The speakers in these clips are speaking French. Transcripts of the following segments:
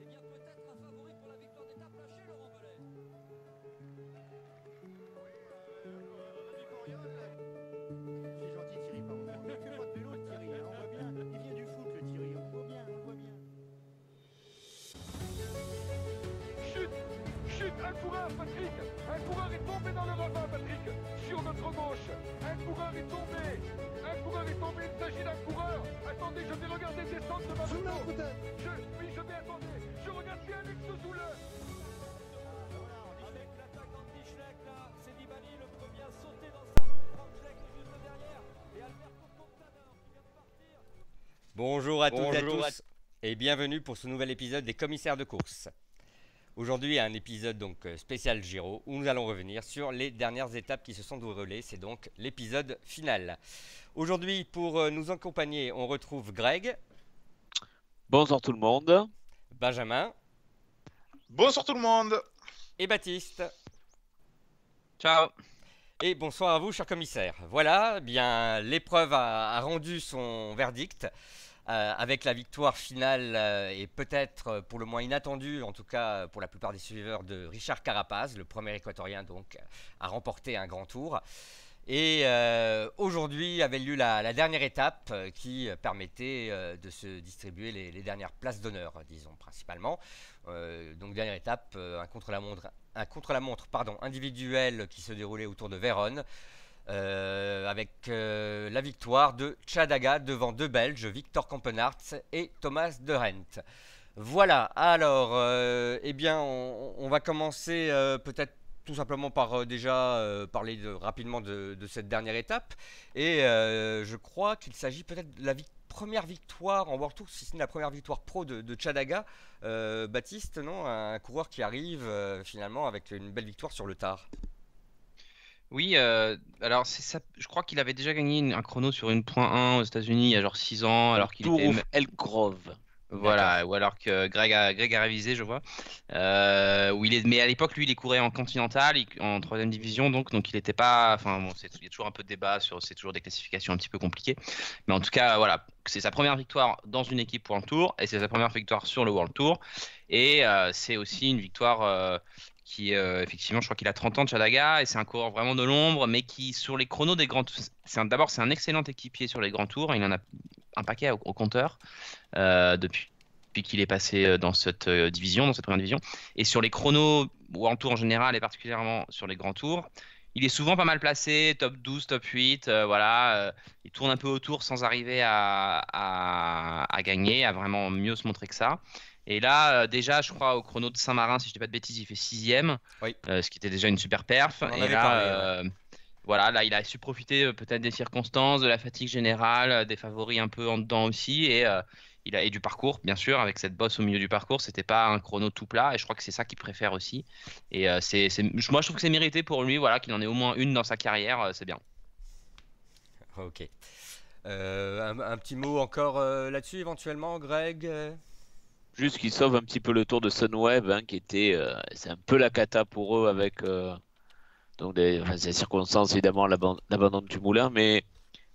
Eh bien, peut-être un favori pour la victoire d'étape lâché, Laurent Bellet. C'est gentil Thierry, pardon. Il fait pas de vélo Thierry, hein, on voit bien. Il vient du foot le Thierry, on voit bien, on voit bien. Chute Chute Un coureur, Patrick Un coureur est tombé dans le ravin, Patrick Sur notre gauche Un coureur est tombé Un coureur est tombé, il s'agit d'un coureur Attendez, je vais regarder descendre de ma moto Je, oui, je vais attendre Je regarde bien Alex Zouleux Avec l'attaque d'Andy Schleck, là, c'est Nibali le premier à sauter dans sa roue. Frank Schleck est juste derrière. Et Alberto Contador qui vient de partir. Bonjour à toutes et à tous et bienvenue pour ce nouvel épisode des commissaires de course. Aujourd'hui, un épisode donc euh, spécial Giro où nous allons revenir sur les dernières étapes qui se sont déroulées. C'est donc l'épisode final. Aujourd'hui, pour euh, nous accompagner, on retrouve Greg, Bonsoir tout le monde. Benjamin Bonsoir tout le monde et Baptiste. Ciao. Et bonsoir à vous, cher commissaire. Voilà, bien l'épreuve a, a rendu son verdict euh, avec la victoire finale euh, et peut-être euh, pour le moins inattendue, en tout cas pour la plupart des suiveurs de Richard Carapaz, le premier équatorien donc à remporter un grand tour. Et aujourd'hui avait lieu la, dernière étape qui permettait de se distribuer les, dernières places d'honneur, disons principalement. Donc dernière étape, un contre-la-montre, pardon, individuel qui se déroulait autour de Vérone. Euh, avec euh, la victoire de Chadaga devant deux Belges, Victor Kampenarts et Thomas de Rent. Voilà, alors, euh, eh bien, on, va commencer peut-être tout simplement par déjà parler de- rapidement de, cette dernière étape. Et je crois qu'il s'agit peut-être de la première victoire en World Tour, si ce n'est la première victoire pro de, Chadaga. Baptiste, non Un coureur qui arrive finalement avec une belle victoire sur le tard. Oui, euh, alors c'est ça. Je crois qu'il avait déjà gagné une- un chrono sur une point 1 aux États-Unis il y a genre 6 ans, alors qu'il Tour était. of El Grove. Voilà, ou alors que Greg a, Greg a révisé, je vois. Euh, où il est, mais à l'époque, lui, il est courait en continental, il- en troisième division, donc, donc il n'était pas. Enfin, bon, c'est- il y a toujours un peu de débat sur. C'est toujours des classifications un petit peu compliquées. Mais en tout cas, voilà, c'est sa première victoire dans une équipe World Tour et c'est sa première victoire sur le World Tour. Et euh, c'est aussi une victoire. euh, qui euh, effectivement, je crois qu'il a 30 ans de Chadaga et c'est un coureur vraiment de l'ombre, mais qui sur les chronos des grands, un- d'abord c'est un excellent équipier sur les grands tours, il en a un paquet au, compteur euh, depuis, depuis qu'il est passé euh, dans cette division, dans cette première division, et sur les chronos ou en tour en général et particulièrement sur les grands tours. Il est souvent pas mal placé, top 12, top 8, euh, voilà. il tourne un peu autour sans arriver à, à gagner, à vraiment mieux se montrer que ça. Et là, euh, déjà, je crois, au chrono de Saint-Marin, si je dis pas de bêtises, il fait sixième, Oui. euh, ce qui était déjà une super perf. On Et là, parlé, euh, voilà, là, il a su profiter peut-être des circonstances, de la fatigue générale, des favoris un peu en dedans aussi, et, il a, et du parcours, bien sûr, avec cette bosse au milieu du parcours, c'était pas un chrono tout plat, et je crois que c'est ça qu'il préfère aussi. Et c'est, moi, je trouve que c'est mérité pour lui, voilà, qu'il en ait au moins une dans sa carrière, c'est bien. Ok. Euh, un, un petit mot encore euh, là-dessus éventuellement, Greg Juste qu'il sauve un petit peu le tour de Sunweb, hein, qui était, euh, c'est un peu la cata pour eux avec euh, donc des, enfin, circonstances évidemment l'aban- l'abandon du moulin, mais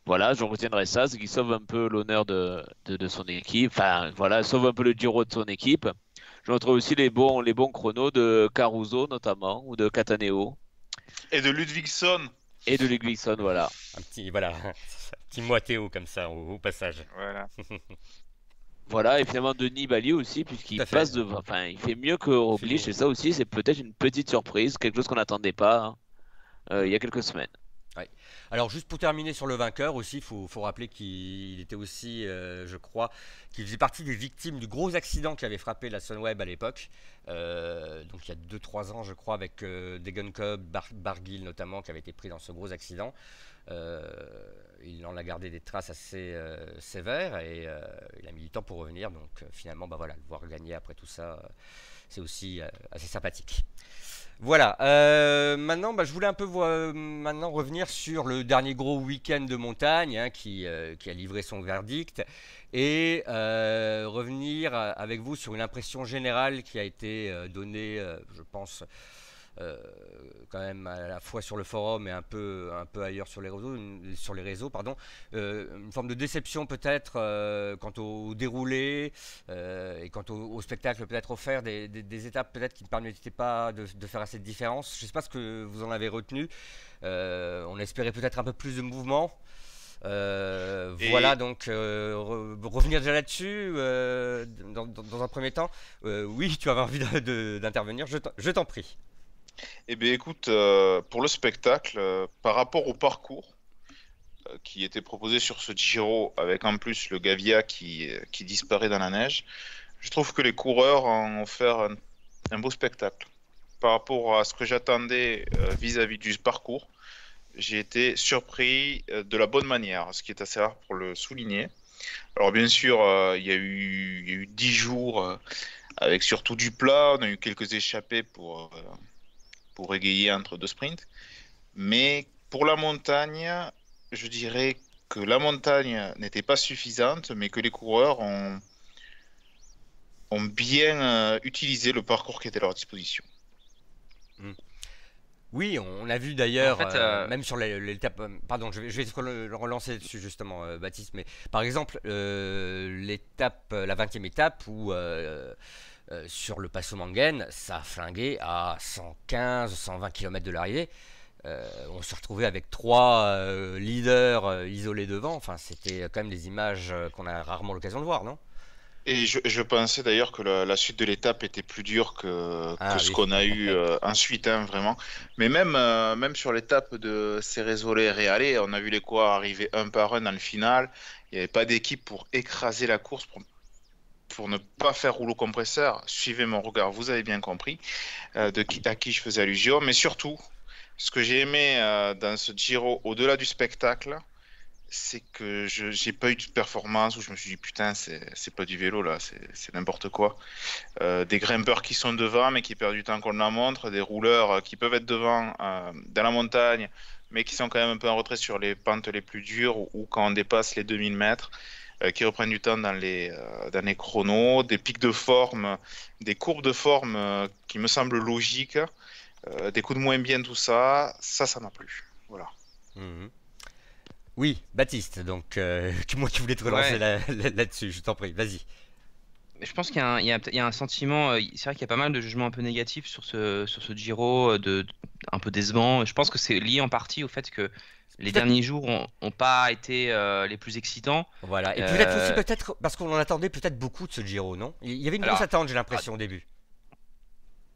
voilà, je retiendrai ça, c'est qu'il sauve un peu l'honneur de, de, de son équipe, enfin voilà, sauve un peu le Giro de son équipe. Je retrouve aussi les bons, les bons chronos de Caruso notamment ou de Cataneo Et de Ludvigson. et de Ludvigsson, voilà. Un petit, voilà, un petit Théo comme ça au, au passage. Voilà. Voilà, et finalement de Nibali aussi, puisqu'il passe de, enfin, il fait mieux que Roglic, et ça aussi, c'est peut-être une petite surprise, quelque chose qu'on n'attendait pas hein, euh, il y a quelques semaines. Alors juste pour terminer sur le vainqueur aussi, il faut, rappeler qu'il était aussi, euh, je crois, qu'il faisait partie des victimes du gros accident qui avait frappé la Sunweb à l'époque. Euh, donc il y a 2-3 ans, je crois, avec euh, Degon Cobb, notamment, qui avait été pris dans ce gros accident. Euh, il en a gardé des traces assez sévères et il a mis du temps pour revenir. Donc finalement, bah voilà, le voir gagner après tout ça, c'est aussi assez sympathique. Voilà. euh, maintenant, bah, je voulais un peu euh, maintenant revenir sur le dernier gros week-end de montagne hein, qui, euh, qui a livré son verdict et revenir avec vous sur une impression générale qui a été donnée, je pense, quand même à la fois sur le forum et un peu, un peu ailleurs sur les réseaux, une- sur les réseaux pardon, euh, une forme de déception peut-être euh, quant au déroulé euh, et quant au, au spectacle peut-être offert, des, des- des étapes peut-être qui ne permettaient pas de, de faire assez de différence. Je ne sais pas ce que vous en avez retenu. Euh, on espérait peut-être un peu plus de mouvement. Euh, Voilà, donc euh, re- revenir déjà là-dessus euh, dans, dans- un premier temps. Euh, oui, tu avais envie d'intervenir, je t'en prie. Eh bien, écoute, euh, pour le spectacle, euh, par rapport au parcours euh, qui était proposé sur ce Giro, avec en plus le Gavia qui, disparaît dans la neige, je trouve que les coureurs ont offert un, beau spectacle. Par rapport à ce que j'attendais vis-à-vis du parcours, j'ai été surpris de la bonne manière, ce qui est assez rare pour le souligner. Alors, bien sûr, il y a eu, il y a eu 10 jours avec surtout du plat, on a eu quelques échappées pour. Pour égayer entre deux sprints. Mais pour la montagne, je dirais que la montagne n'était pas suffisante, mais que les coureurs ont, ont bien euh, utilisé le parcours qui était à leur disposition. Oui, on a vu d'ailleurs, En fait, euh, euh, même sur l'étape. Pardon, je vais, je vais relancer dessus justement, euh, Baptiste. Mais par exemple, euh, l'étape, la 20e étape où euh, sur le Passo Mangen, ça a flingué à 115, 120 km de l'arrivée. Euh, on se retrouvait avec trois euh, leaders isolés devant. Enfin, c'était quand même des images qu'on a rarement l'occasion de voir, non? Et je, je pensais d'ailleurs que la, la suite de l'étape était plus dure que, Ah que ce qu'on a eu euh, ensuite, hein, vraiment. Mais même, euh, même sur l'étape de Cérezolé Réalé, on a vu les coureurs arriver un par un dans le final. Il n'y avait pas d'équipe pour écraser la course, pour, pour ne pas faire rouleau compresseur. Suivez mon regard, vous avez bien compris euh, de qui, à qui je faisais allusion. Mais surtout, ce que j'ai aimé euh, dans ce Giro, au-delà du spectacle, c'est que je j'ai pas eu de performance où je me suis dit putain c'est pas du vélo là c'est n'importe quoi Euh, des grimpeurs qui sont devant mais qui perdent du temps qu'on la montre des rouleurs qui peuvent être devant dans la montagne mais qui sont quand même un peu en retrait sur les pentes les plus dures ou, quand on dépasse les 2000 mètres qui reprennent du temps dans les euh, dans les chronos des pics de forme des courbes de forme euh, qui me semblent logiques euh, des coups de moins bien tout ça ça ça m'a plu voilà Mhm. Oui, Baptiste, donc euh, moi qui voulais te relancer Ouais. là- là- là-dessus, je t'en prie, vas-y. Je pense qu'il y a un, y y a sentiment, euh, c'est vrai qu'il y a pas mal de jugements un peu négatifs sur ce, sur ce Giro, euh, de, de- un peu décevant. Je pense que c'est lié en partie au fait que les derniers jours ont, ont pas été euh, les plus excitants. Voilà, et Euh, peut-être aussi, peut-être, parce qu'on en attendait peut-être beaucoup de ce Giro, non? Il y avait une Alors, grosse attente, j'ai l'impression, au début.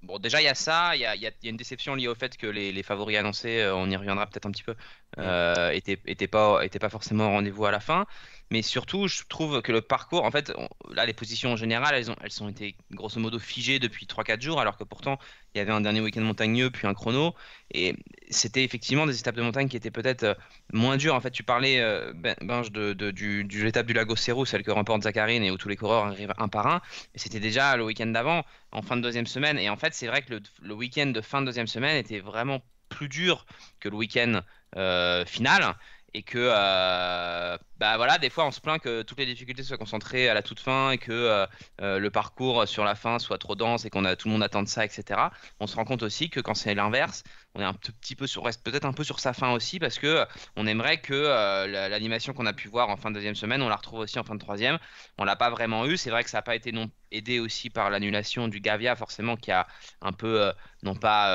Bon, déjà, il y a ça, il y a, y une déception liée au fait que les, les favoris annoncés, on y reviendra peut-être un petit peu, euh, étaient, étaient pas, étaient pas forcément au rendez-vous à la fin. Mais surtout, je trouve que le parcours, en fait, là, les positions en général, elles ont, elles ont été grosso modo figées depuis 3-4 jours, alors que pourtant, il y avait un dernier week-end montagneux, puis un chrono. Et c'était effectivement des étapes de montagne qui étaient peut-être euh, moins dures. En fait, tu parlais, euh, Ben- Benj, de, de, du, de l'étape du Lago Cerro, celle que remporte Zacharine et où tous les coureurs arrivent un par un. C'était déjà le week-end d'avant en fin de deuxième semaine. Et en fait, c'est vrai que le, le week-end de fin de deuxième semaine était vraiment plus dur que le week-end euh, final. Et que, euh, bah voilà, des fois on se plaint que toutes les difficultés soient concentrées à la toute fin et que euh, euh, le parcours sur la fin soit trop dense et qu'on a tout le monde attend de ça, etc. On se rend compte aussi que quand c'est l'inverse, on est un petit peu sur, reste peut-être un peu sur sa fin aussi parce que on aimerait que euh, la- l'animation qu'on a pu voir en fin de deuxième semaine, on la retrouve aussi en fin de troisième. On l'a pas vraiment eu. C'est vrai que ça n'a pas été non aidé aussi par l'annulation du Gavia, forcément, qui a un peu, euh, non pas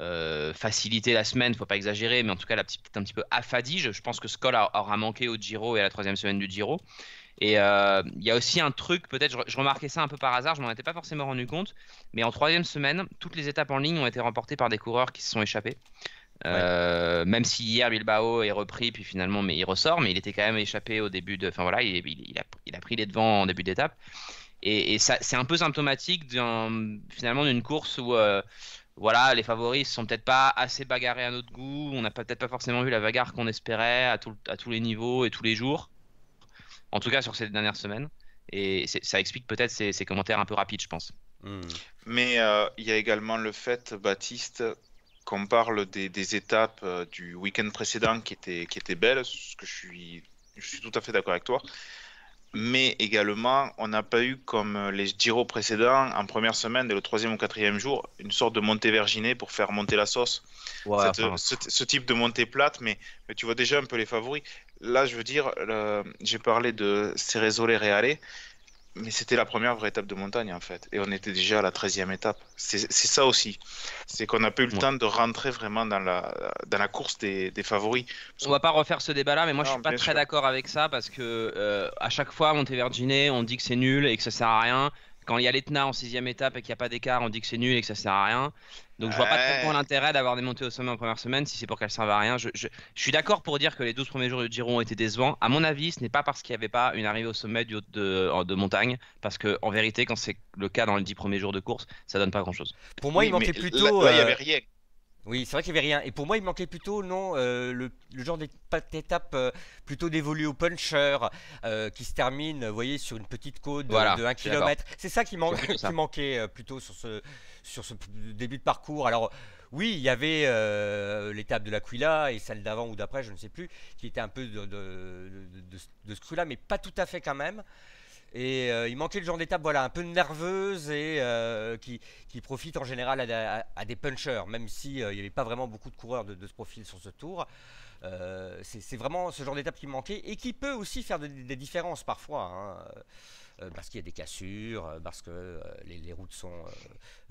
euh, facilité la semaine, faut pas exagérer, mais en tout cas, l'a petit- peut-être un petit peu affadi. Je, je pense que Skoll aura manqué au Giro et à la troisième semaine du Giro. Et euh, il y a aussi un truc, peut-être, je, je remarquais ça un peu par hasard, je m'en étais pas forcément rendu compte, mais en troisième semaine, toutes les étapes en ligne ont été remportées par des coureurs qui se sont échappés. Euh, Même si hier Bilbao est repris, puis finalement, mais il ressort, mais il était quand même échappé au début de. Enfin voilà, il, il- il a, il a pris les devants en début d'étape. Et, c'est un peu symptomatique finalement d'une course où euh, voilà, les favoris sont peut-être pas assez bagarrés à notre goût. On n'a peut-être pas forcément vu la bagarre qu'on espérait à, tout- à tous les niveaux et tous les jours. En tout cas sur ces dernières semaines. Et ça explique peut-être ces, ces commentaires un peu rapides, je pense. Hmm. Mais euh, il y a également le fait, Baptiste, qu'on parle des, des étapes euh, du week-end précédent qui étaient, qui étaient belles, ce que je suis, je suis tout à fait d'accord avec toi. mais également, on n'a pas eu, comme les Giro précédents, en première semaine, dès le troisième ou quatrième jour, une sorte de montée verginée pour faire monter la sauce. Ouais, Cette- enfin, ce, ce type de montée plate, mais, mais tu vois déjà un peu les favoris. Là, je veux dire, le- j'ai parlé de Ceresole Reale, mais c'était la première vraie étape de montagne en fait. Et on était déjà à la 13e étape. C'est ça aussi. C'est qu'on n'a pas eu le Ouais. temps de rentrer vraiment dans la, dans la course des, des favoris. On va pas refaire ce débat-là, mais moi je Non, suis pas très d'accord avec ça parce que euh, à chaque fois, Montevergine, on dit que c'est nul et que ça sert à rien. Quand il y a l'Etna en sixième étape et qu'il n'y a pas d'écart, on dit que c'est nul et que ça sert à rien. Donc je vois pas Ouais. bien l'intérêt d'avoir des montées au sommet en première semaine si c'est pour qu'elles servent à rien. Je, je- je suis d'accord pour dire que les 12 premiers jours de Giro ont été décevants. À mon avis, ce n'est pas parce qu'il n'y avait pas une arrivée au sommet du haut de, de montagne, parce que en vérité, quand c'est le cas dans les 10 premiers jours de course, ça donne pas grand-chose. Pour moi, Oui, il manquait plutôt. Là, là, il n'y euh, avait rien. Oui, c'est vrai qu'il n'y avait rien. Et pour moi, il manquait plutôt, non, euh, le, le genre d'étape euh, plutôt dévolue au puncher, euh, qui se termine, vous voyez, sur une petite côte de, Voilà, de 1 je suis d'accord. km. C'est ça qui, man- C'est plutôt ça. qui manquait euh, plutôt sur ce, sur ce début de parcours. Alors, oui, il y avait l'étape de l'Aquila et celle d'avant ou d'après, je ne sais plus, qui était un peu de, de- de ce cru-là, mais pas tout à fait quand même. Et euh, il manquait le genre d'étape voilà, un peu nerveuse et euh, qui, qui profite en général à, à- à des punchers, même si euh, il n'y avait pas vraiment beaucoup de coureurs de, de ce profil sur ce tour. Euh, c'est vraiment ce genre d'étape qui manquait et qui peut aussi faire de- des différences parfois. hein, euh, parce qu'il y a des cassures, euh, parce que euh, les, les routes sont euh,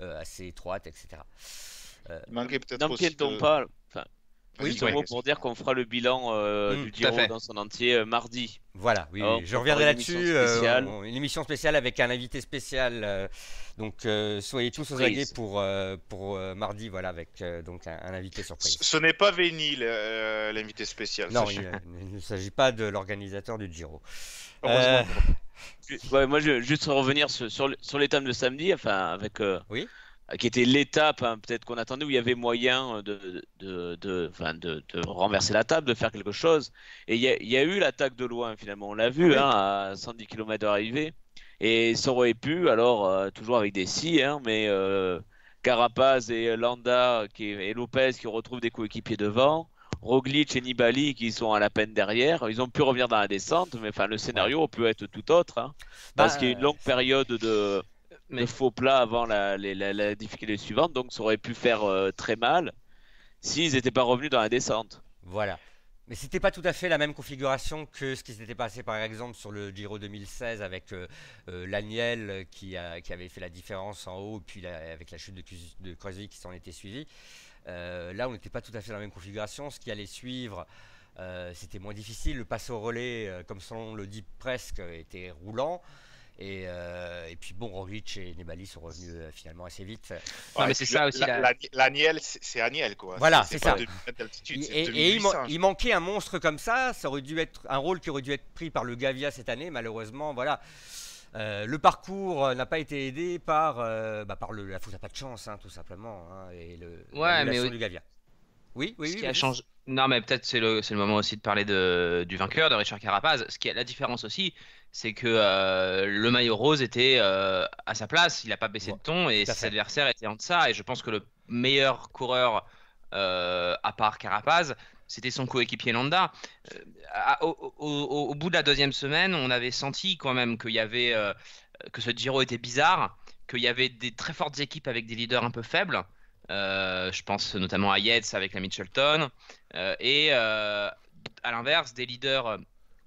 euh, assez étroites, etc. Il manquait peut-être aussi. Pas. Enfin, Ouais. un mot pour dire qu'on fera le bilan euh, Mm, du Giro dans son entier euh, mardi. Voilà, oui, Alors, oui, je on reviendrai fera une émission là-dessus. euh, une émission spéciale avec un invité spécial. euh, donc euh, soyez tous aux Surprise. aguets pour, euh, pour euh, mardi, voilà, avec euh, donc un, un invité surprise. Ce ce n'est pas Véni, le- euh, l'invité spécial. Non, il, euh, il ne s'agit pas de l'organisateur du Giro. Euh, Ouais, moi, je veux juste revenir sur, sur, sur l'étape de samedi, enfin, avec, euh, Oui. Qui était l'étape hein, peut-être qu'on attendait où il y avait moyen de, de, de, de, de renverser la table, de faire quelque chose. Et il y a, il y a eu l'attaque de loin finalement, on l'a vu hein, à 110 km d'arrivée. Et ça aurait pu, alors euh, toujours avec des si, hein, mais euh, Carapaz et Landa qui, et Lopez qui retrouvent des coéquipiers devant. Roglic et Nibali qui sont à la peine derrière, ils ont pu revenir dans la descente, mais enfin le scénario peut être tout autre, hein, parce bah, qu'il y a une longue période de, Mais- de faux plats avant la, les- la- la difficulté suivante, donc ça aurait pu faire euh, très mal s'ils n'étaient pas revenus dans la descente. Voilà. Mais c'était pas tout à fait la même configuration que ce qui s'était passé par exemple sur le Giro 2016 avec euh, euh, l'Aniel euh, qui, a- qui avait fait la différence en haut, puis avec la chute de, de qui s'en était suivi. Euh, là, on n'était pas tout à fait dans la même configuration. Ce qui allait suivre, euh, c'était moins difficile. Le passe au relais, euh, comme son nom le dit presque, était roulant. Et, euh, et puis bon, Roglic et Nibali sont revenus euh, finalement assez vite. Non, Ouais, mais c'est ça aussi, la- la- la- L'Aniel, c'est Aniel, quoi. Voilà, c'est ça. 2000 mètres d'altitude, Et, il, man- 2800. il manquait un monstre comme ça, ça aurait dû être un rôle qui aurait dû être pris par le Gavia cette année, malheureusement, voilà. Euh, le parcours n'a pas été aidé par, euh, bah, par le, la faute à pas de chance, hein, tout simplement, hein, et le, Ouais, mais oui. du Gavia. Oui, oui, ce oui, qui a changé. Non, mais peut-être c'est le, c'est le moment aussi de parler de, du vainqueur, de Richard Carapaz. Ce qui a la différence aussi, c'est que euh, le maillot rose était euh, à sa place, il n'a pas baissé Ouais, de ton et ses fait. adversaires étaient en deçà. Et je pense que le meilleur coureur, euh, à part Carapaz, c'était son coéquipier Landa. À- au, au- bout de la deuxième semaine, on avait senti quand même qu'il y avait que ce Giro était bizarre, qu'il y avait des très fortes équipes avec des leaders un peu faibles. Je pense notamment à Yates avec la Mitchelton. Et à l'inverse, des leaders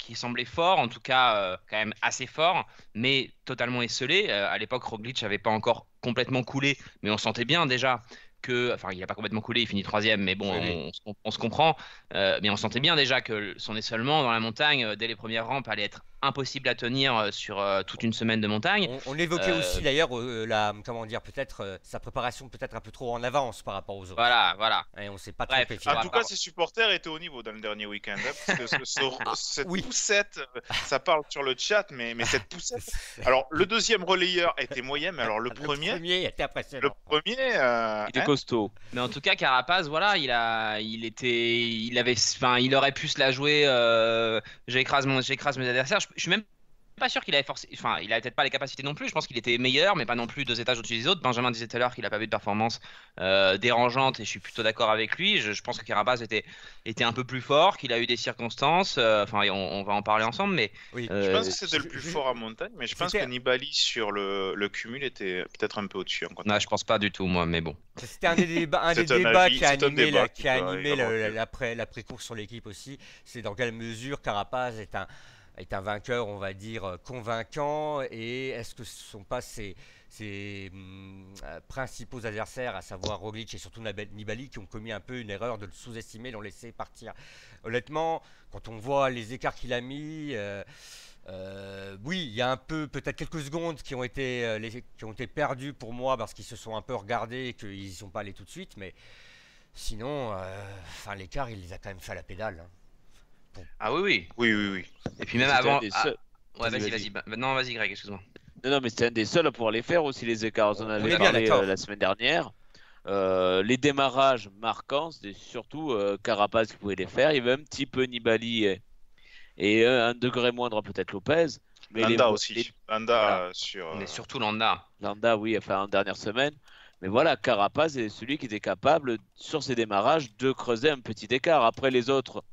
qui semblaient forts, en tout cas euh, quand même assez forts, mais totalement esselés. Euh, à l'époque, Roglic n'avait pas encore complètement coulé, mais on sentait bien déjà que, enfin, il n'a pas complètement coulé, il finit troisième, mais bon, Oui, on, on- on se comprend. Euh, mais on sentait bien déjà que son essolement dans la montagne, dès les premières rampes, allait être impossible à tenir euh, sur euh, toute une semaine de montagne. On, on évoquait Euh, aussi d'ailleurs euh, la, comment dire, peut-être euh, sa préparation peut-être un peu trop en avance par rapport aux autres. Voilà, voilà. Et on s'est pas Bref, va En tout cas, ses supporters étaient au niveau dans le dernier week-end. hein, parce que ce- ce- Ah, cette oui. poussette, ça parle sur le chat, mais, mais cette poussette. Alors, le deuxième relayeur était moyen, mais alors le premier, Le premier était le impressionnant. premier, euh, Il était hein, costaud. Mais en tout cas, Carapaz, voilà, il a, il était, il avait, enfin, il aurait pu se la jouer. Euh, j'écrase mon, j'écrase mes adversaires. Je, je suis même pas sûr qu'il avait forcé. Enfin, il avait peut-être pas les capacités non plus. Je pense qu'il était meilleur, mais pas non plus deux étages au-dessus des autres. Benjamin disait tout à l'heure qu'il a pas vu de performance euh, dérangeante et je suis plutôt d'accord avec lui. Je, je pense que Carapaz était, était un peu plus fort, qu'il a eu des circonstances. euh, Enfin, on, on va en parler ensemble, mais Oui. Je euh, pense que c'était le plus fort à montagne, mais je pense que Nibali sur le, le cumul était peut-être un peu au-dessus. non, je pense pas du tout, moi. Mais bon. C'était un des débats, un des débats avis- qui a animé, débat la- qui a animé l'après-course sur l'équipe aussi. C'est dans quelle mesure Carapaz est un, est un vainqueur, on va dire, euh, convaincant et est-ce que ce ne sont pas ses, hum, euh, principaux adversaires, à savoir Roglic et surtout Nibali, qui ont commis un peu une erreur de le sous-estimer, l'ont laissé partir? Honnêtement, quand on voit les écarts qu'il a mis, euh, oui, il y a un peu, peut-être quelques secondes qui ont été, qui ont été perdues pour moi parce qu'ils se sont un peu regardés et qu'ils n'y sont pas allés tout de suite, mais sinon, enfin, l'écart, il les a quand même fait à la pédale. hein. Ah oui, oui. Oui, oui, oui. Et puis même C'était avant. un des ah, seuls- Ouais, Vas-y, vas-y, vas-y. vas-y. Bah, Non, vas-y, Greg, excuse-moi. Non, non, mais c'était un des seuls à pouvoir les faire aussi, les écarts. On en avait bien parlé d'accord. euh, la semaine dernière. Euh, les démarrages marquants, c'était surtout euh, Carapaz qui pouvait les faire. Il y avait un petit peu Nibali et, et euh, un degré moindre peut-être Lopez. Mais les- Landa aussi. les- Landa Voilà. euh, sur. Mais surtout Landa. Landa, oui, enfin en dernière semaine. Mais voilà, Carapaz est celui qui était capable, sur ses démarrages, de creuser un petit écart. Après, les autres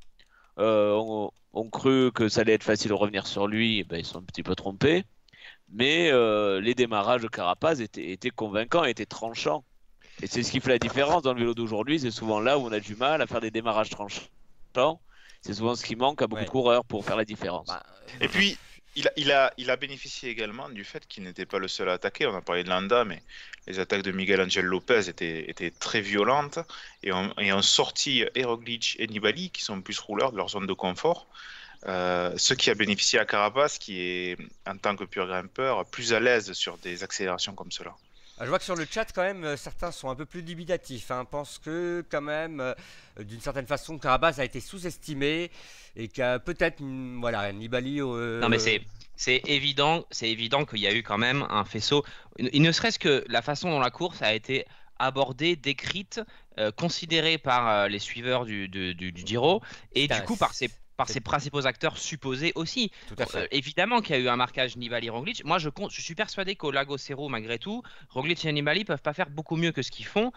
euh, ont, ont cru que ça allait être facile de revenir sur lui. Ben, ils sont un petit peu trompés. Mais euh, les démarrages de Carapaz étaient, étaient convaincants, étaient tranchants. Et c'est ce qui fait la différence dans le vélo d'aujourd'hui. C'est souvent là où on a du mal à faire des démarrages tranchants. C'est souvent ce qui manque à beaucoup Ouais. de coureurs pour faire la différence. Bah, Et puis, il a, bénéficié également du fait qu'il n'était pas le seul à attaquer. On a parlé de Landa, mais les attaques de Miguel Angel Lopez étaient, très violentes. Et on, et on sorti Roglic et Nibali, qui sont plus rouleurs de leur zone de confort. Euh, ce qui a bénéficié à Carapaz, qui est, en tant que pur grimpeur, plus à l'aise sur des accélérations comme cela. Ah, Je vois que sur le chat, quand même, euh, certains sont un peu plus dubitatifs. Hein, pensent que, quand même, euh, d'une certaine façon, Carabas a été sous-estimé et qu'à peut-être, voilà, Nibali. euh, Non, mais c'est. C'est évident, c'est évident qu'il y a eu quand même un faisceau. Il ne serait-ce que la façon dont la course a été abordée, décrite, euh, considérée par les suiveurs du, du, du- du Giro et du coup par ses, par ses principaux acteurs supposés aussi. Tout à fait. Euh, évidemment qu'il y a eu un marquage Nibali-Roglic. Moi, je, compte, je suis persuadé qu'au Lago Cerro, malgré tout, Roglic et Nibali peuvent pas faire beaucoup mieux que ce qu'ils font.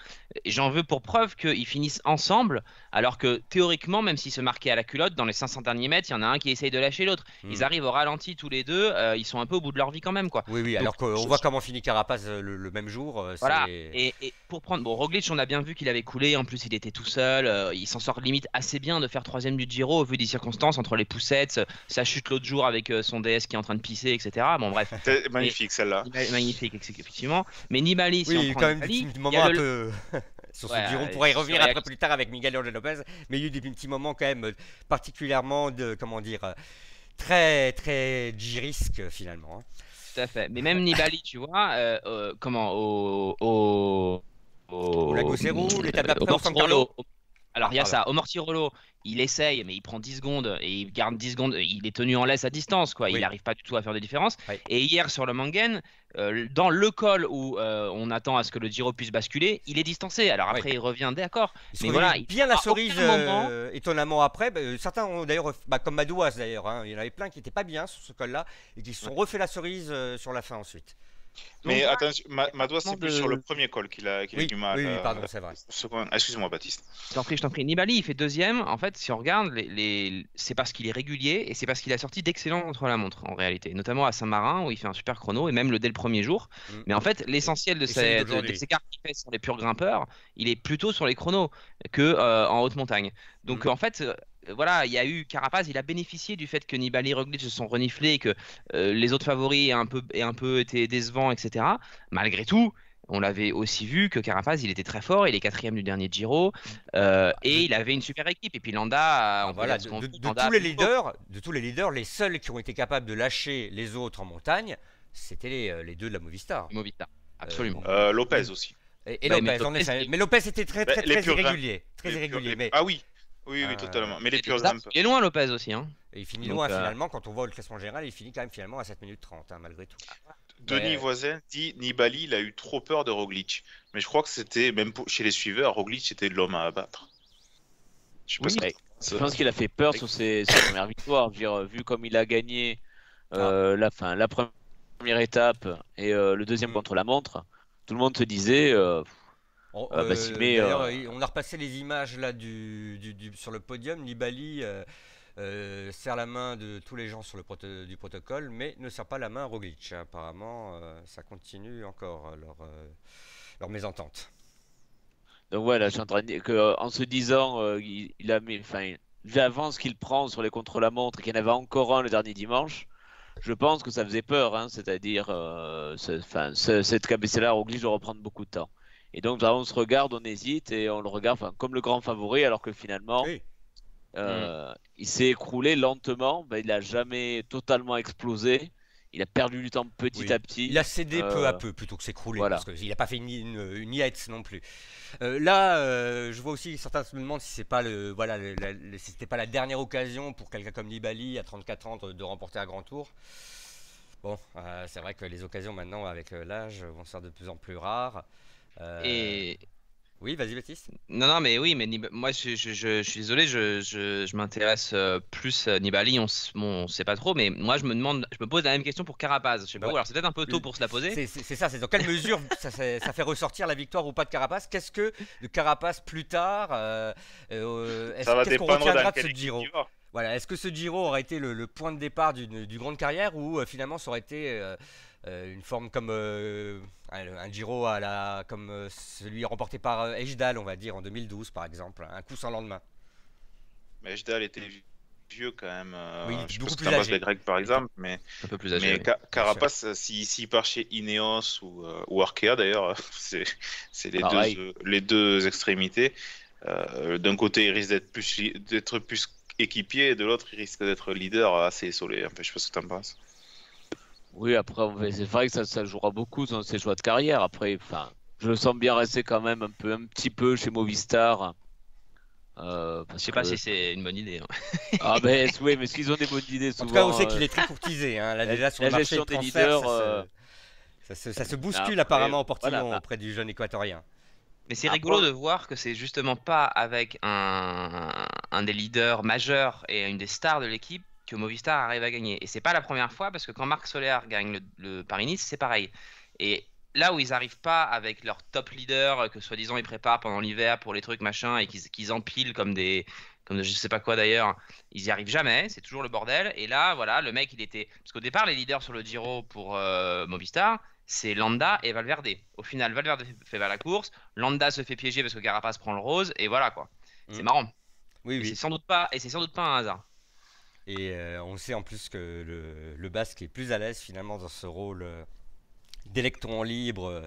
J'en veux pour preuve qu'ils finissent ensemble, alors que théoriquement, même s'ils se marquaient à la culotte, dans les 500 derniers mètres, il y en a un qui essaye de lâcher l'autre. Mm. Ils arrivent au ralenti tous les deux, euh, ils sont un peu au bout de leur vie quand même, quoi. Oui, oui, Donc, alors qu'on je- voit comment finit Carapaz euh, le, le même jour. Voilà. Et, et pour prendre, bon, Roglic, on a bien vu qu'il avait coulé. En plus, il était tout seul. euh, il s'en sort limite assez bien de faire troisième du Giro au vu des circonstances entre les poussettes, sa chute l'autre jour avec euh, son DS qui est en train de pisser, etc. Bon, bref, magnifique celle-là. Magnifique, effectivement. Mais Nibali, si Oui, on il y a prend quand même Nibali, des petits il y moments a un le- peu. Sur ce Ouais, on pourrait y revenir après plus tard avec Miguel Angel Lopez, mais il y a eu des petits moments quand même euh, particulièrement de, comment dire, euh, très, très girisques finalement. hein. Tout à fait. Mais même Nibali, tu vois, euh, euh, comment au au au, Au Lago Cerro, l'étape d'après, au au San Mortirolo. Alors il y a Ah, ça, au Mortirolo, il essaye, mais il prend 10 secondes et il garde 10 secondes. Il est tenu en laisse à distance, quoi. Il Oui. n'arrive pas du tout à faire de différence. Ouais. Et hier sur le Mangen, euh, dans le col où euh, on attend à ce que le Giro puisse basculer, il est distancé. Alors après, il revient, d'accord. Mais voilà, il- bien la cerise, moment- euh, étonnamment après. bah, certains ont d'ailleurs, bah, comme Madouas d'ailleurs, hein, il y en avait plein qui n'étaient pas bien sur ce col-là et qui se sont refait la cerise sur la fin ensuite. Mais Donc, attention, Ma- Madois, c'est de- plus sur le premier col qu'il a, qu'il Oui, du mal. oui, oui, euh, pardon, c'est vrai. second- Excuse-moi, Baptiste. Je t'en prie, je t'en prie. Nibali, il fait deuxième. En fait, si on regarde, les, les- c'est parce qu'il est régulier et c'est parce qu'il a sorti d'excellents contre-la-montre en réalité, notamment à Saint-Marin où il fait un super chrono et même le dès le premier jour. Mm. Mais en fait, l'essentiel de ces, de- qu'il fait sur les purs grimpeurs, il est plutôt sur les chronos que euh, en haute montagne. Donc Mm. en fait. Euh, voilà, il y a eu Carapaz, il a bénéficié du fait que Nibali et Roglic se sont reniflés et que euh, les autres favoris aient un peu, aient un peu été décevants, etc. Malgré tout, on l'avait aussi vu que Carapaz, il était très fort, il est quatrième du dernier Giro, euh, et il avait une super équipe. Et puis Landa, on voilà, de, Landa tous les leaders, de tous les leaders, les seuls qui ont été capables de lâcher les autres en montagne, c'était les, les deux de la Movistar. Movistar. Absolument. Euh, Lopez aussi. Et, et Ouais, mais Lopez, en Lopez, effet. Mais Lopez était très très très purs irrégulier, très irrégulier. Mais Ah oui, oui, oui, Euh, totalement. Mais les Et purs il est loin Lopez aussi. Hein. et il finit Donc, loin euh, finalement quand on voit le classement général, il finit quand même finalement à 7 minutes 30 hein, malgré tout. Denis Ouais. Voisin dit Nibali, il a eu trop peur de Roglic. Mais je crois que c'était, même pour- chez les suiveurs, Roglic c'était l'homme à abattre. Je Oui, que Je pense qu'il a fait peur sur ses, ses premières victoires. Je veux dire, vu comme il a gagné euh, la, fin, la première étape et euh, le deuxième Mm. contre la montre, tout le monde se disait euh, On, Ah, bah, si, mais, d'ailleurs, euh, il- on a repassé les images là du, du- du- sur le podium. Nibali euh, euh, serre la main de tous les gens sur le proto- du protocole, mais ne serre pas la main à Roglic. Apparemment, euh, ça continue encore euh, leur, euh, leur mésentente. Donc voilà, je suis en train de dire que, euh, en se disant, euh, il, il a mis, enfin, l'avance qu'il prend sur les contre-la-montre qu'il y en avait encore un le dernier dimanche, je pense que ça faisait peur, hein, c'est-à-dire, euh, ce- cette cabecella oblige de reprendre beaucoup de temps. Et donc là, on se regarde, on hésite et on le regarde comme le grand favori, alors que finalement, Oui. euh, il s'est écroulé lentement, il n'a jamais totalement explosé, il a perdu du temps petit Oui. à petit. Il a cédé peu à Euh, peu plutôt que s'écrouler, voilà. parce qu'il n'a pas fait une, une, une non plus. Euh, là, euh, je vois aussi certains se demandent si c'est pas le voilà le- la- le- si c'était pas la dernière occasion pour quelqu'un comme Nibali à 34 ans de, de remporter un grand tour. Bon, c'est vrai que les occasions maintenant avec l'âge vont se faire de plus en plus rares. Euh, Et oui, vas-y Baptiste. non, non, mais oui, mais Nib- moi, je, je- je- je suis désolé, je, je- je m'intéresse euh, plus à Nibali, on, bon, on sait pas trop, mais moi, je me demande, je me pose la même question pour Carapaz. Je sais pas Ouais. où, alors c'est peut-être un peu tôt pour se la poser. C'est ça, c'est dans quelle mesure ça, fait ressortir la victoire ou pas de Carapace Qu'est-ce que de Carapace plus tard euh, euh, est-ce- Ça va Qu'est-ce qu'on dépendre retiendra de ce Giro? Voilà, est-ce que ce Giro aurait été le, le point de départ d'une du grande carrière ou euh, finalement ça aurait été une forme comme euh, un, Giro à la, comme euh, celui remporté par euh, Ejdal, on va dire, en 2012 par exemple, un coup sans lendemain Mais Ejdal était vieux quand même. euh, Oui, je beaucoup que plus âgé. des Grecs par exemple, mais, Un peu plus mais âgé. oui. Ca- Carapace, euh, s'il s'il part chez Ineos ou, euh, ou Arkea d'ailleurs, c'est c'est les, Pareil. deux, euh, les deux extrémités. Euh, D'un côté, il risque d'être plus, d'être plus équipier, et de l'autre, il risque d'être leader assez isolé. Enfin, je sais pas ce que t'en penses. Oui, après, c'est vrai que ça, ça jouera beaucoup dans ses choix de carrière. Après, enfin, je le sens bien rester quand même un peu, un petit peu chez Movistar. Euh, Je parce sais pas que- si c'est une bonne idée. hein. Ah ben oui, mais est-ce qu'ils ont des bonnes idées En souvent tout cas, on sait euh, qu'il est très courtisé. Hein. Là, la- déjà, sur la le marché des leaders, ça, se, euh, ça se- ça se bouscule après, apparemment au Portillon voilà, bah. auprès du jeune équatorien. Mais c'est rigolo de voir que c'est justement pas avec un, un des leaders majeurs et une des stars de l'équipe que Movistar arrive à gagner. Et c'est pas la première fois parce que quand Marc Soler gagne le, le Paris-Nice, c'est pareil. Et là où ils arrivent pas avec leur top leader que soi-disant ils préparent pendant l'hiver pour les trucs machin et qu'ils empilent comme des comme je sais pas quoi d'ailleurs, ils y arrivent jamais, c'est toujours le bordel. Et là, voilà, le mec, il était parce qu'au départ, les leaders sur le Giro pour euh, Movistar, c'est Landa et Valverde. Au final, Valverde fait la course, Landa se fait piéger parce que Carapace prend le rose et voilà quoi. C'est Mm. marrant. Oui, Et oui. c'est sans doute pas et c'est sans doute pas un hasard. Et euh, on sait en plus que le, le Basque est plus à l'aise finalement dans ce rôle euh, d'électron libre euh,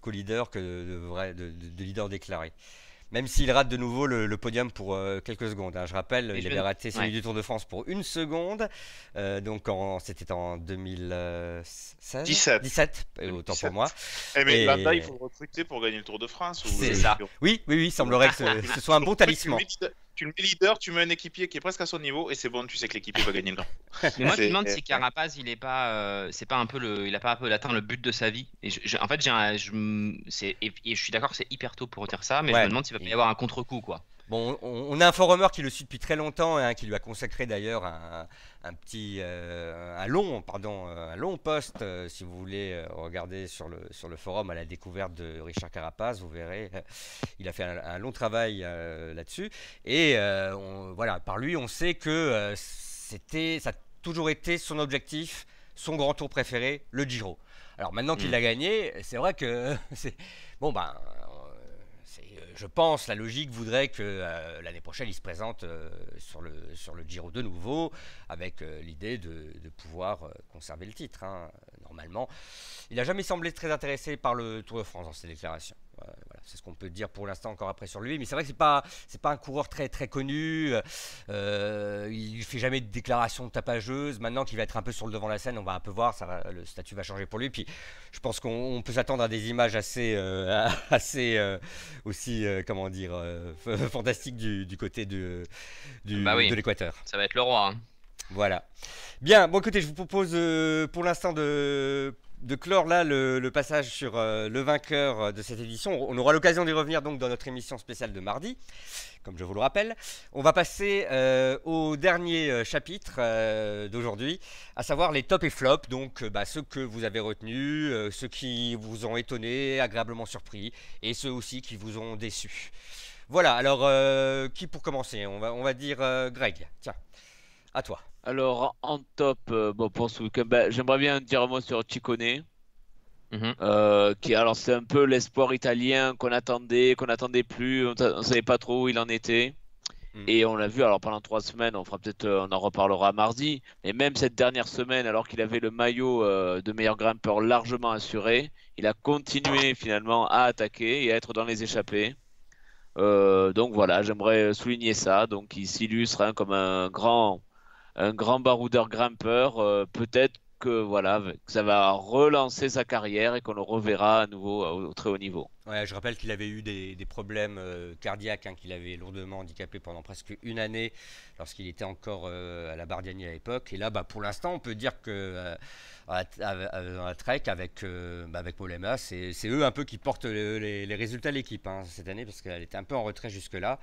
qu'au leader que de, vrai, de, de- de leader déclaré. Même s'il rate de nouveau le, le podium pour euh, quelques secondes. hein. Je rappelle, il je avait vais- raté celui ouais. du Tour de France pour une seconde. euh, donc en- c'était en 2016 17. 17, euh, autant 17. pour moi. Eh, mais Et- Landa, il faut le recruter pour gagner le Tour de France. ou C'est ça. Oui, oui, oui, il semblerait que ce, ce soit un bon talisman. Tu, le mets leader, tu mets un équipier qui est presque à son niveau et c'est bon, tu sais que l'équipier va gagner le grand. Mais moi, je me demande si Carapaz, il est pas, euh, c'est pas un peu le, il a pas un peu atteint le but de sa vie. Et je- je- en fait, j'ai, un- je, et, et je suis d'accord que c'est hyper tôt pour dire ça, mais Ouais. je me demande s'il va pas y avoir un contre-coup, quoi. Bon, on, on a un forumeur qui le suit depuis très longtemps, hein, qui lui a consacré d'ailleurs un, un petit, euh, un long, pardon, euh, un long post, euh, si vous voulez regarder sur le sur le forum à la découverte de Richard Carapaz, vous verrez, il a fait un, un long travail euh, là-dessus. Et on- voilà, par lui, on sait que c'était, ça a toujours été son objectif, son grand tour préféré, le Giro. Alors maintenant qu'il Mm. l'a gagné, c'est vrai que c'est bon ben. Euh, Je pense la logique voudrait que euh, l'année prochaine il se présente euh, sur, le, sur le Giro de nouveau avec l'idée de, pouvoir conserver le titre. hein, normalement, il n'a jamais semblé très intéressé par le Tour de France dans ses déclarations. Euh, voilà, c'est ce qu'on peut dire pour l'instant encore après sur lui. Mais c'est vrai que c'est pas c'est pas un coureur très très connu. Euh, il fait jamais de déclarations tapageuses. Maintenant qu'il va être un peu sur le devant de la scène, on va un peu voir. Ça va- le statut va changer pour lui. Puis je pense qu'on on peut s'attendre à des images assez euh, assez euh, aussi comment dire fantastiques du, du côté de du, Bah oui. de l'équateur. Ça va être le roi. hein. Voilà. Bien, bon écoutez, je vous propose euh, pour l'instant de de clore là le, passage sur euh, le vainqueur euh, de cette édition. On aura l'occasion d'y revenir donc dans notre émission spéciale de mardi, comme je vous le rappelle. On va passer euh, au dernier chapitre d'aujourd'hui, à savoir les top et flop, donc bah, ceux que vous avez retenus, ceux qui vous ont étonné, agréablement surpris, et ceux aussi qui vous ont déçu. Voilà, alors qui pour commencer? On va, on va dire Greg, tiens, à toi. Alors, en top, euh, bon, pour ce week-end, ben, j'aimerais bien dire un mot sur Ciccone. Mhm. euh, qui, alors, c'est un peu l'espoir italien qu'on attendait, qu'on n'attendait plus. On ne savait pas trop où il en était. Mm. Et on l'a vu, alors pendant trois semaines, on fera peut-être, euh, on en reparlera mardi. Mais même cette dernière semaine, alors qu'il avait le maillot euh, de meilleur grimpeur largement assuré, il a continué finalement à attaquer et à être dans les échappées. Donc voilà, j'aimerais souligner ça. Donc il s'illustre hein, comme un grand, un grand baroudeur grimpeur. Euh, peut-être que voilà, que ça va relancer sa carrière et qu'on le reverra à nouveau au, au très haut niveau. Ouais, je rappelle qu'il avait eu des, problèmes euh, cardiaques, hein, qu'il avait lourdement handicapé pendant presque une année lorsqu'il était encore euh, à la Bardiani à l'époque. Et là, bah, pour l'instant, on peut dire que euh, à- Trek avec, euh, bah, avec Mollema, c'est eux un peu qui portent le- les, les résultats de l'équipe hein, cette année parce qu'elle était un peu en retrait jusque-là.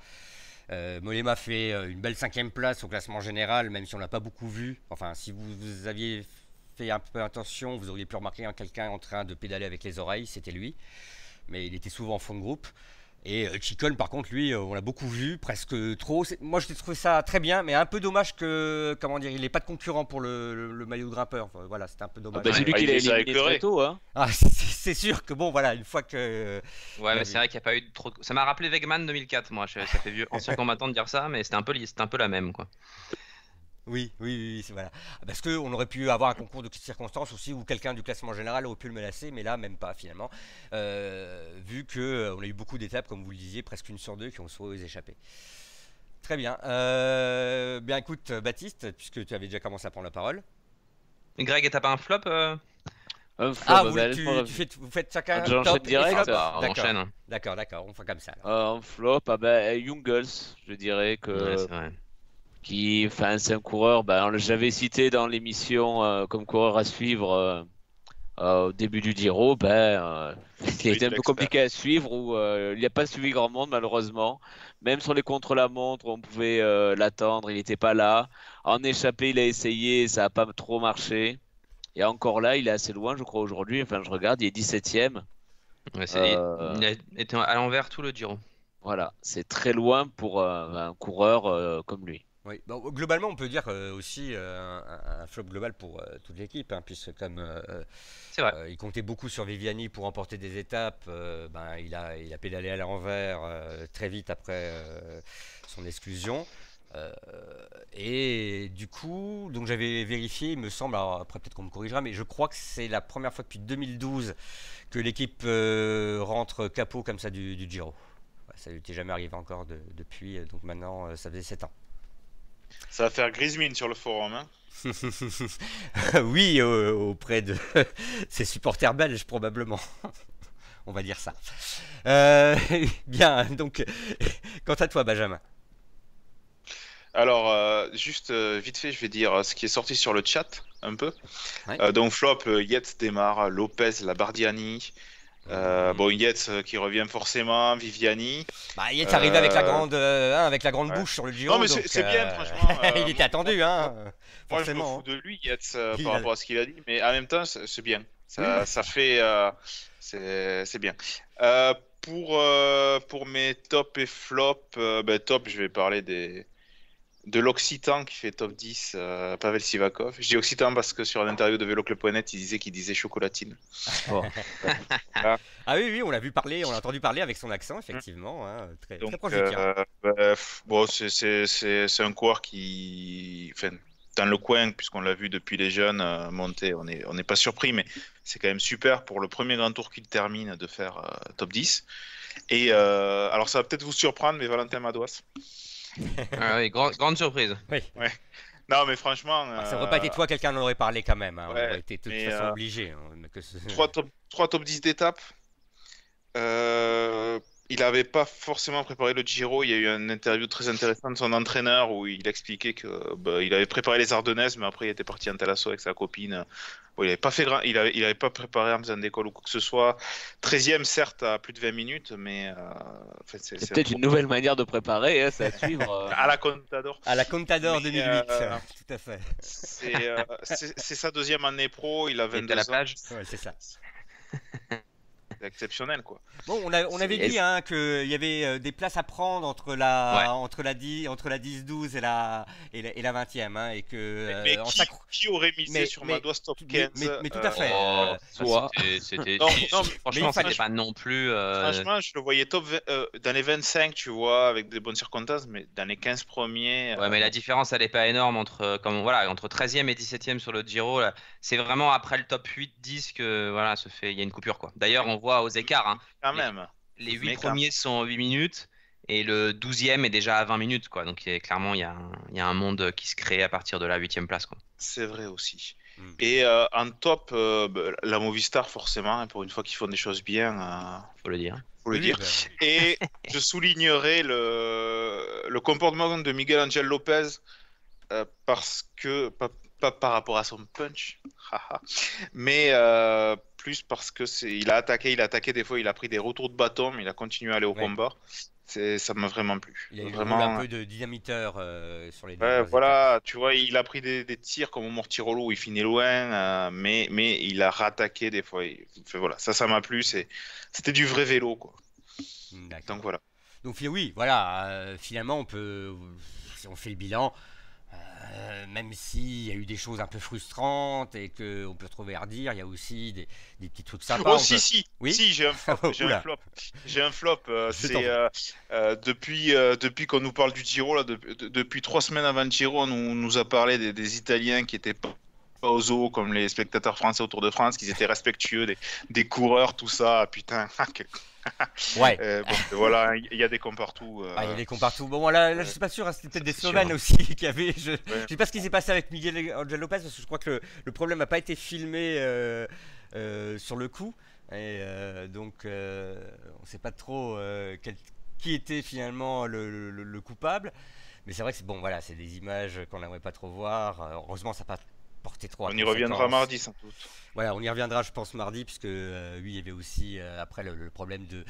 Euh, Mollema fait euh, une belle cinquième place au classement général, même si on l'a pas beaucoup vu. Enfin, si vous, vous aviez fait un peu attention, vous auriez pu remarquer quelqu'un en train de pédaler avec les oreilles, c'était lui mais il était souvent en fond de groupe. Et euh, Chicone, par contre, lui, euh, on l'a beaucoup vu, presque trop. C'est- Moi, j'ai trouvé ça très bien, mais un peu dommage que, comment dire, il n'ait pas de concurrent pour le, le- le maillot de grimpeur. Enfin, voilà, c'était un peu Ah dommage. bah, c'est lui Ah, qui l'a éliminé très tôt. Hein. Ah, c'est sûr que bon, voilà, une fois que. Ouais, mais c'est vrai qu'il n'y a pas eu de trop. Ça m'a rappelé Wegman 2004, moi. je- Ça fait vieux ancien combattant de dire ça, mais c'était un peu, c'était un peu la même, quoi. Oui, oui, oui, voilà. Parce qu'on aurait pu avoir un concours de circonstances aussi où quelqu'un du classement général aurait pu le menacer, mais là, même pas finalement. Euh, vu qu'on a eu beaucoup d'étapes, comme vous le disiez, presque une sur deux qui ont sauvé aux échappés. Très bien. Euh, bien, écoute, Baptiste, puisque tu avais déjà commencé à prendre la parole. Et Greg, t'as pas un flop euh Un flop, Ah, bah, vous, bah, tu, fais, vous faites chacun J'enchaîne top et direct. flop On D'accord. enchaîne. D'accord, d'accord, on fait comme ça. Euh, en flop, ah bah, Jungels, je dirais que Ouais, c'est vrai. Qui, enfin, c'est un coureur. Ben, j'avais cité dans l'émission euh, comme coureur à suivre euh, euh, au début du Giro. Ben, euh, il a été un peu compliqué à suivre où euh, il n'y a pas suivi grand monde malheureusement. Même sur les contre-la-montre, on pouvait euh, l'attendre, il n'était pas là. En échappé, il a essayé, ça n'a pas trop marché. Et encore là, il est assez loin, je crois, aujourd'hui. Enfin, je regarde, il est 17ème. Ouais, c'est- Euh, Il a été à l'envers tout le Giro. Voilà, c'est très loin pour euh, un coureur euh, comme lui. Oui. Bon, globalement, on peut dire euh, aussi euh, un, un flop global pour euh, toute l'équipe, hein, puisque comme il comptait beaucoup sur Viviani pour remporter des étapes, ben, il, a, il a pédalé à l'envers très vite après son exclusion. Et du coup, donc j'avais vérifié, il me semble, alors après peut-être qu'on me corrigera, mais je crois que c'est la première fois depuis 2012 que l'équipe rentre capot comme ça du, du Giro. Ouais, ça n'était jamais arrivé encore de- depuis, donc maintenant ça faisait 7 ans. Ça va faire grise mine sur le forum. Hein. oui, auprès de ses supporters belges probablement. On va dire ça. Euh, bien, donc, quant à toi, Benjamin. Alors, euh, juste euh, vite fait, je vais dire ce qui est sorti sur le chat un peu. Ouais. Donc, flop, Yates démarre, Lopez, la Bardiani. Euh, bon, Yates euh, qui revient forcément, Viviani. Bah, il est arrivé avec la Euh, grande, hein, avec la grande ouais. bouche sur le Giro. Non, mais c'est bien, franchement. il était attendu, hein, Moi, je me fous de lui, Yates, Il par a- rapport à ce qu'il a dit, mais en même temps, c'est bien. Ça, ça fait. c'est bien. Pour, pour mes top et flop, ben, top, je vais parler des, de l'Occitan qui fait top 10, euh, Pavel Sivakov. Je dis Occitan parce que sur l'interview de VéloClub.net, il disait qu'il disait chocolatine. Ah oui, oui, on l'a vu parler, on l'a entendu parler avec son accent, effectivement. hein, très, très Donc, proche euh, bref, bon, c'est- c'est c'est- c'est un coureur qui. Enfin, dans le coin, puisqu'on l'a vu depuis les jeunes euh, monter, on n'est on pas surpris, mais c'est quand même super pour le premier grand tour qu'il termine de faire euh, top 10. Et euh, alors, ça va peut-être vous surprendre, mais Valentin Madouas. Ah oui, grande, grande surprise. Non, mais franchement. Ah, ça euh, n'aurait pas été toi, quelqu'un en aurait parlé quand même. hein, on ouais, aurait été de toute mais, façon euh, obligé. hein, mais que ce- trois top, trois top 10 d'étape. Euh, il n'avait pas forcément préparé le Giro. Il y a eu une interview très intéressante de son entraîneur où il expliquait que bah, avait préparé les Ardennaises, mais après il était parti en Talasso avec sa copine. Bon, il n'avait pas fait grand, il avait, il avait pas préparé en faisant d'école ou quoi que ce soit. 13e, certes, à plus de 20 minutes, mais euh, c'est peut-être une nouvelle manière de préparer, hein, c'est à suivre. euh. à la Contador. À la Contador Mais, 2008, euh, tout à fait. C'est euh, c'est- c'est sa deuxième année pro, il a Il était 22 à la ans. plage. Ouais, c'est ça. C'est exceptionnel, quoi. Bon, on, a- on avait dit hein, qu'il y avait euh, des places à prendre entre la, Ouais. entre la 10, entre la 10-12 et la, et la, et la 20e. hein, et que, euh, mais qui, qui aurait misé mais- sur mais- Madois Top mais- 15 mais- mais tout à euh, fait. Oh, euh, ça, soit. c'était- c'était- Non, non, mais franchement, c'était pas non plus. euh, Franchement, je le voyais top vingt- euh, dans les 25, tu vois, avec des bonnes circonstances, mais dans les 15 premiers. Ouais, euh, mais la différence, elle est pas énorme entre, euh, comme, voilà, entre 13e et 17e sur le Giro. C'est vraiment après le top 8-10 que voilà, se fait, il y a une coupure. quoi. D'ailleurs, on voit aux écarts, hein, quand les- même. les 8 premiers sont 8 minutes et le 12e est déjà à 20 minutes. Quoi. Donc il y a- clairement, il y, a un, il y a un monde qui se crée à partir de la 8e place. Quoi. C'est vrai aussi. Mm. Et euh, en top, euh, bah, la Movistar, forcément, hein, pour une fois qu'ils font des choses bien, euh, Faut le dire. faut le oui, dire. bah, Et je soulignerai le, le comportement de Miguel Angel Lopez euh, parce que, pas, par rapport à son punch, mais euh, plus parce que c'est, il a attaqué, il a attaqué des fois, il a pris des retours de bâton, mais il a continué à aller au Ouais. combat. C'est, ça m'a vraiment plu. il y a eu vraiment. un peu de dynamiteur euh, sur les Ouais, voilà, tu vois, il a pris des, des tirs comme au Mortirolo où il finit loin, euh, mais, mais il a rattaqué des fois. Il- voilà, ça, ça m'a plu. C'était du vrai vélo, quoi. Donc voilà. Donc oui, voilà, finalement on peut, si on fait le bilan, euh, même s'il y a eu des choses un peu frustrantes et qu'on peut trouver à redire, il y a aussi des, des petits trucs sympas. Oh si peut- si. Oui si j'ai un flop j'ai un flop. J'ai un flop euh, c'est euh, depuis depuis qu'on nous parle du Giro là de- de- depuis trois semaines avant le Giro on nous, nous a parlé des, des Italiens qui étaient pas pas au zoo comme les spectateurs français autour de France qu'ils étaient respectueux des, des coureurs tout ça. Putain quel- Ouais. Euh, bon, voilà il y a des cons partout euh, Ah, il y a des cons partout. Bon, là, là, je suis pas sûr, hein, c'était peut-être des. Slovènes aussi qui avaient. Je, je sais pas ce qui s'est passé avec Miguel Angel Lopez parce que je crois que le, le problème n'a pas été filmé euh, sur le coup. Et donc, on sait pas trop quel- qui était finalement le, le- le coupable. Mais c'est vrai que c'est bon, voilà, c'est des images qu'on n'aimerait pas trop voir. Heureusement, ça n'a pas porté trop. à on y reviendra mardi sans doute Voilà, on y reviendra, je pense, mardi, puisque euh, oui, il y avait aussi euh, après le, le problème de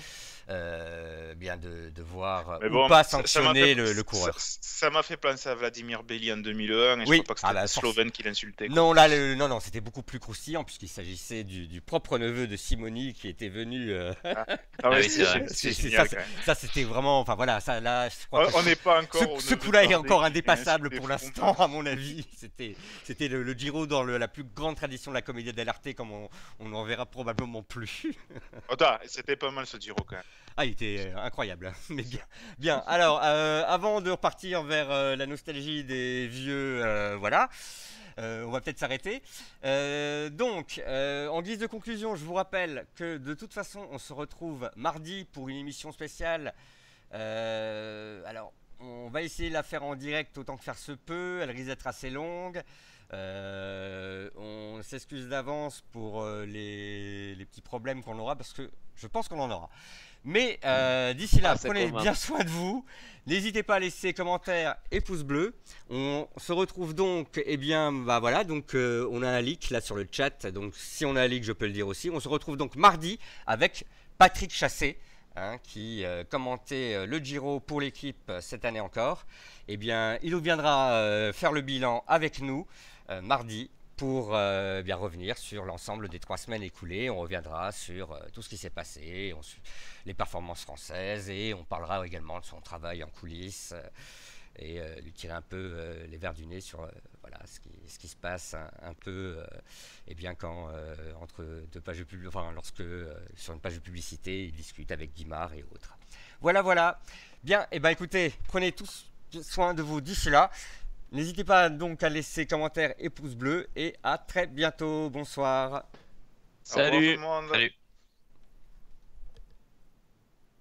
euh, bien de, de voir ou pas ça- ça m'a sanctionner fait- le, le coureur. ça- m'a fait penser à Vladimir Belli en 2001 et Oui. je crois pas que Ah bah, Slovène qui l'insultait. Non, là, le- non, non, c'était beaucoup plus croustillant puisqu'il s'agissait du, du propre neveu de Simoni qui était venu. euh, Ah Ah oui, c'est vrai. génial, ça, c'était vraiment, enfin voilà, ça, là, je crois On- n'est pas encore. ce, ce coup-là est encore indépassable pour l'instant, à mon avis. C'était, c'était le, le Giro dans le- la plus grande tradition de la comédie dell'arte, comme on, on n'en verra probablement plus. Attends, c'était pas mal ce Giro quand même. Ah, il était euh, incroyable. Mais bien. Bien. Alors, euh, avant de repartir vers euh, la nostalgie des vieux, euh, voilà. euh, on va peut-être s'arrêter. Euh, donc, euh, en guise de conclusion, je vous rappelle que de toute façon, on se retrouve mardi pour une émission spéciale. Alors, on va essayer de la faire en direct autant que faire se peut. Elle risque d'être assez longue. Euh, on s'excuse d'avance pour euh, les, les petits problèmes qu'on aura parce que je pense qu'on en aura. Mais euh, d'ici là, Ah, prenez commun. bien soin de vous. N'hésitez pas à laisser commentaires et pouces bleus. On se retrouve donc, eh bien, bah voilà, donc on a un leak là sur le chat. Donc si on a un leak, je peux le dire aussi. On se retrouve donc mardi avec Patrick Chassé, hein, qui euh, commentait euh, le Giro pour l'équipe euh, cette année encore. Eh bien, il viendra euh, faire le bilan avec nous mardi pour euh, bien revenir sur l'ensemble des trois semaines écoulées. On reviendra sur euh, tout ce qui s'est passé, les performances françaises et on parlera également de son travail en coulisses euh, et euh, lui tirer un peu euh, les verres du nez sur euh, voilà, ce, qui, se passe un, peu euh, eh bien quand euh, entre deux pages de pub- lorsque euh, sur une page de publicité il discute avec Guimard et autres. Voilà voilà. Bien, et ben écoutez, prenez tous soin de vous d'ici là. N'hésitez pas donc à laisser commentaires et pouces bleus et à très bientôt. Bonsoir. Au revoir, Salut. tout le monde. Salut.